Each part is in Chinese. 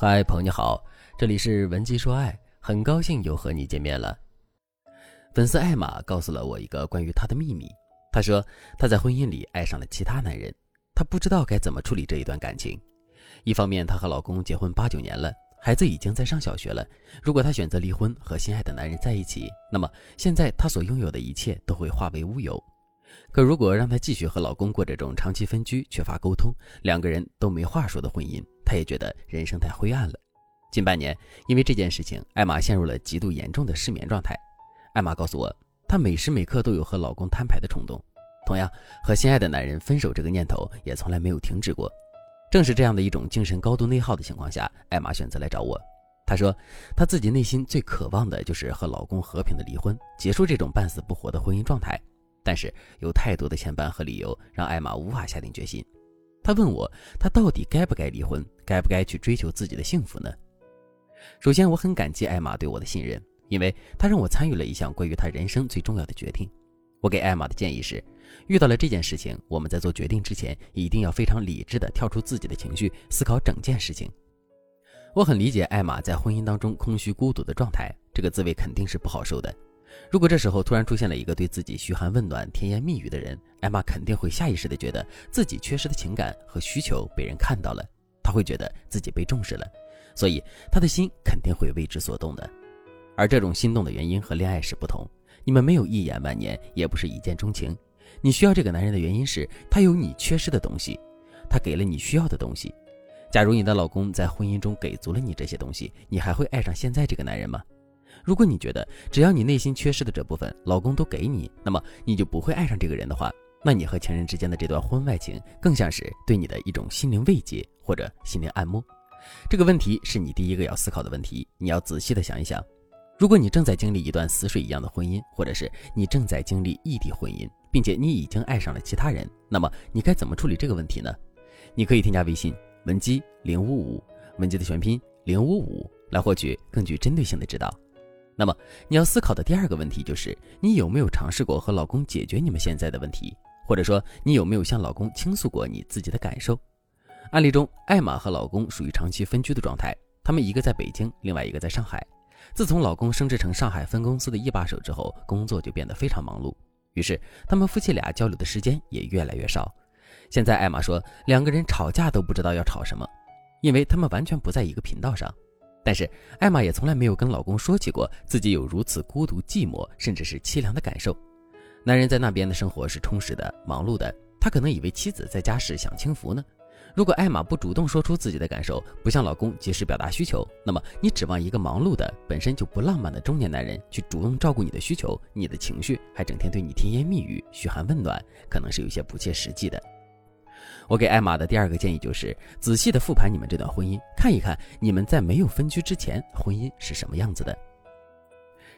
嗨，朋友你好，这里是文姬说爱，很高兴又和你见面了。粉丝艾玛告诉了我一个关于她的秘密，她说她在婚姻里爱上了其他男人，她不知道该怎么处理这一段感情。一方面，她和老公结婚八九年了，孩子已经在上小学了。如果她选择离婚和心爱的男人在一起，那么现在她所拥有的一切都会化为乌有。可如果让她继续和老公过这种长期分居、缺乏沟通、两个人都没话说的婚姻，她也觉得人生太灰暗了。近半年，因为这件事情，艾玛陷入了极度严重的失眠状态。艾玛告诉我，她每时每刻都有和老公摊牌的冲动，同样和心爱的男人分手这个念头也从来没有停止过。正是这样的一种精神高度内耗的情况下，艾玛选择来找我。她说，她自己内心最渴望的就是和老公和平的离婚，结束这种半死不活的婚姻状态。但是有太多的牵绊和理由，让艾玛无法下定决心。她问我，她到底该不该离婚，该不该去追求自己的幸福呢？首先，我很感激艾玛对我的信任，因为她让我参与了一项关于她人生最重要的决定。我给艾玛的建议是，遇到了这件事情，我们在做决定之前，一定要非常理智的跳出自己的情绪，思考整件事情。我很理解艾玛在婚姻当中空虚孤独的状态，这个滋味肯定是不好受的。如果这时候突然出现了一个对自己嘘寒问暖、甜言蜜语的人，艾玛肯定会下意识地觉得自己缺失的情感和需求被人看到了，她会觉得自己被重视了，所以她的心肯定会为之所动的。而这种心动的原因和恋爱时不同，你们没有一眼万年，也不是一见钟情。你需要这个男人的原因是他有你缺失的东西，他给了你需要的东西。假如你的老公在婚姻中给足了你这些东西，你还会爱上现在这个男人吗？如果你觉得只要你内心缺失的这部分，老公都给你，那么你就不会爱上这个人的话，那你和情人之间的这段婚外情，更像是对你的一种心灵慰藉或者心灵按摩。这个问题是你第一个要思考的问题，你要仔细的想一想。如果你正在经历一段死水一样的婚姻，或者是你正在经历异地婚姻，并且你已经爱上了其他人，那么你该怎么处理这个问题呢？你可以添加微信文姬零五五，文姬的全拼零五五，来获取更具针对性的指导。那么你要思考的第二个问题就是，你有没有尝试过和老公解决你们现在的问题，或者说你有没有向老公倾诉过你自己的感受？案例中，艾玛和老公属于长期分居的状态，他们一个在北京，另外一个在上海。自从老公升职成上海分公司的一把手之后，工作就变得非常忙碌，于是他们夫妻俩交流的时间也越来越少。现在艾玛说，两个人吵架都不知道要吵什么，因为他们完全不在一个频道上。但是艾玛也从来没有跟老公说起过自己有如此孤独、寂寞，甚至是凄凉的感受。男人在那边的生活是充实的、忙碌的，他可能以为妻子在家时享清福呢。如果艾玛不主动说出自己的感受，不向老公及时表达需求，那么你指望一个忙碌的、本身就不浪漫的中年男人去主动照顾你的需求、你的情绪，还整天对你甜言蜜语、嘘寒问暖，可能是有些不切实际的。我给艾玛的第二个建议就是，仔细的复盘你们这段婚姻，看一看你们在没有分居之前，婚姻是什么样子的，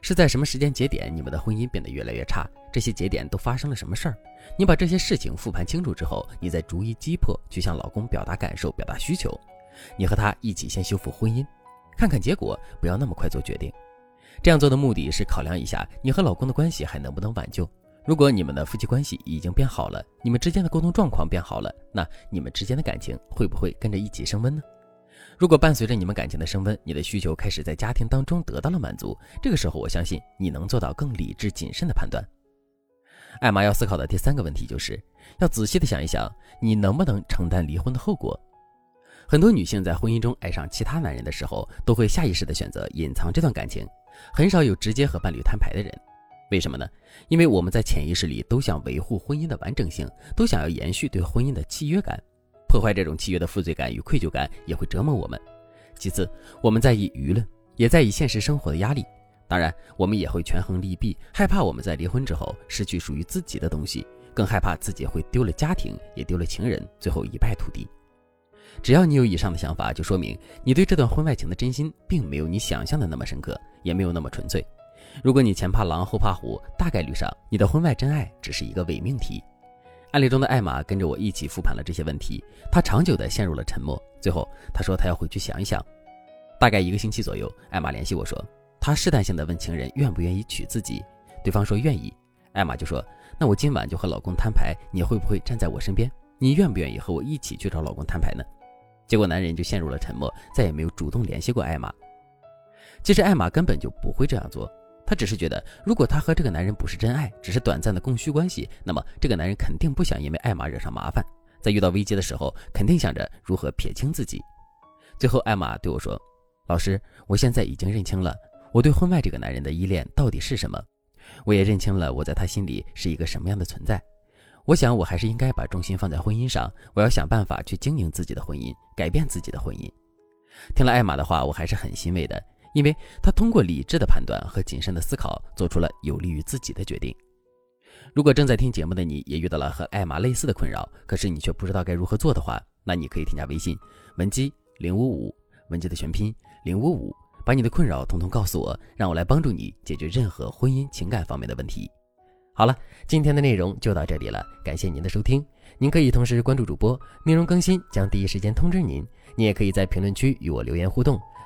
是在什么时间节点，你们的婚姻变得越来越差？这些节点都发生了什么事儿？你把这些事情复盘清楚之后，你再逐一击破，去向老公表达感受、表达需求。你和他一起先修复婚姻，看看结果，不要那么快做决定。这样做的目的是考量一下你和老公的关系还能不能挽救。如果你们的夫妻关系已经变好了，你们之间的沟通状况变好了，那你们之间的感情会不会跟着一起升温呢？如果伴随着你们感情的升温，你的需求开始在家庭当中得到了满足，这个时候我相信你能做到更理智谨慎的判断。艾玛要思考的第三个问题就是，要仔细的想一想，你能不能承担离婚的后果？很多女性在婚姻中爱上其他男人的时候，都会下意识的选择隐藏这段感情，很少有直接和伴侣摊牌的人。为什么呢？因为我们在潜意识里都想维护婚姻的完整性，都想要延续对婚姻的契约感，破坏这种契约的负罪感与愧疚感也会折磨我们。其次，我们在意舆论，也在意现实生活的压力。当然，我们也会权衡利弊，害怕我们在离婚之后失去属于自己的东西，更害怕自己会丢了家庭，也丢了情人，最后一败涂地。只要你有以上的想法，就说明你对这段婚外情的真心并没有你想象的那么深刻，也没有那么纯粹。如果你前怕狼后怕虎，大概率上你的婚外真爱只是一个伪命题。案例中的艾玛跟着我一起复盘了这些问题，她长久的陷入了沉默。最后她说她要回去想一想。大概一个星期左右，艾玛联系我说，她试探性的问情人愿不愿意娶自己，对方说愿意。艾玛就说，那我今晚就和老公摊牌，你会不会站在我身边？你愿不愿意和我一起去找老公摊牌呢？结果男人就陷入了沉默，再也没有主动联系过艾玛。其实艾玛根本就不会这样做，她只是觉得，如果她和这个男人不是真爱，只是短暂的供需关系，那么这个男人肯定不想因为艾玛惹上麻烦，在遇到危机的时候，肯定想着如何撇清自己。最后，艾玛对我说：“老师，我现在已经认清了我对婚外这个男人的依恋到底是什么，我也认清了我在他心里是一个什么样的存在。我想，我还是应该把重心放在婚姻上，我要想办法去经营自己的婚姻，改变自己的婚姻。”听了艾玛的话，我还是很欣慰的。因为他通过理智的判断和谨慎的思考，做出了有利于自己的决定。如果正在听节目的你也遇到了和艾玛类似的困扰，可是你却不知道该如何做的话，那你可以添加微信文姬零五五，文姬的全拼零五五，把你的困扰统统告诉我，让我来帮助你解决任何婚姻情感方面的问题。好了，今天的内容就到这里了，感谢您的收听。您可以同时关注主播，内容更新将第一时间通知您。您也可以在评论区与我留言互动。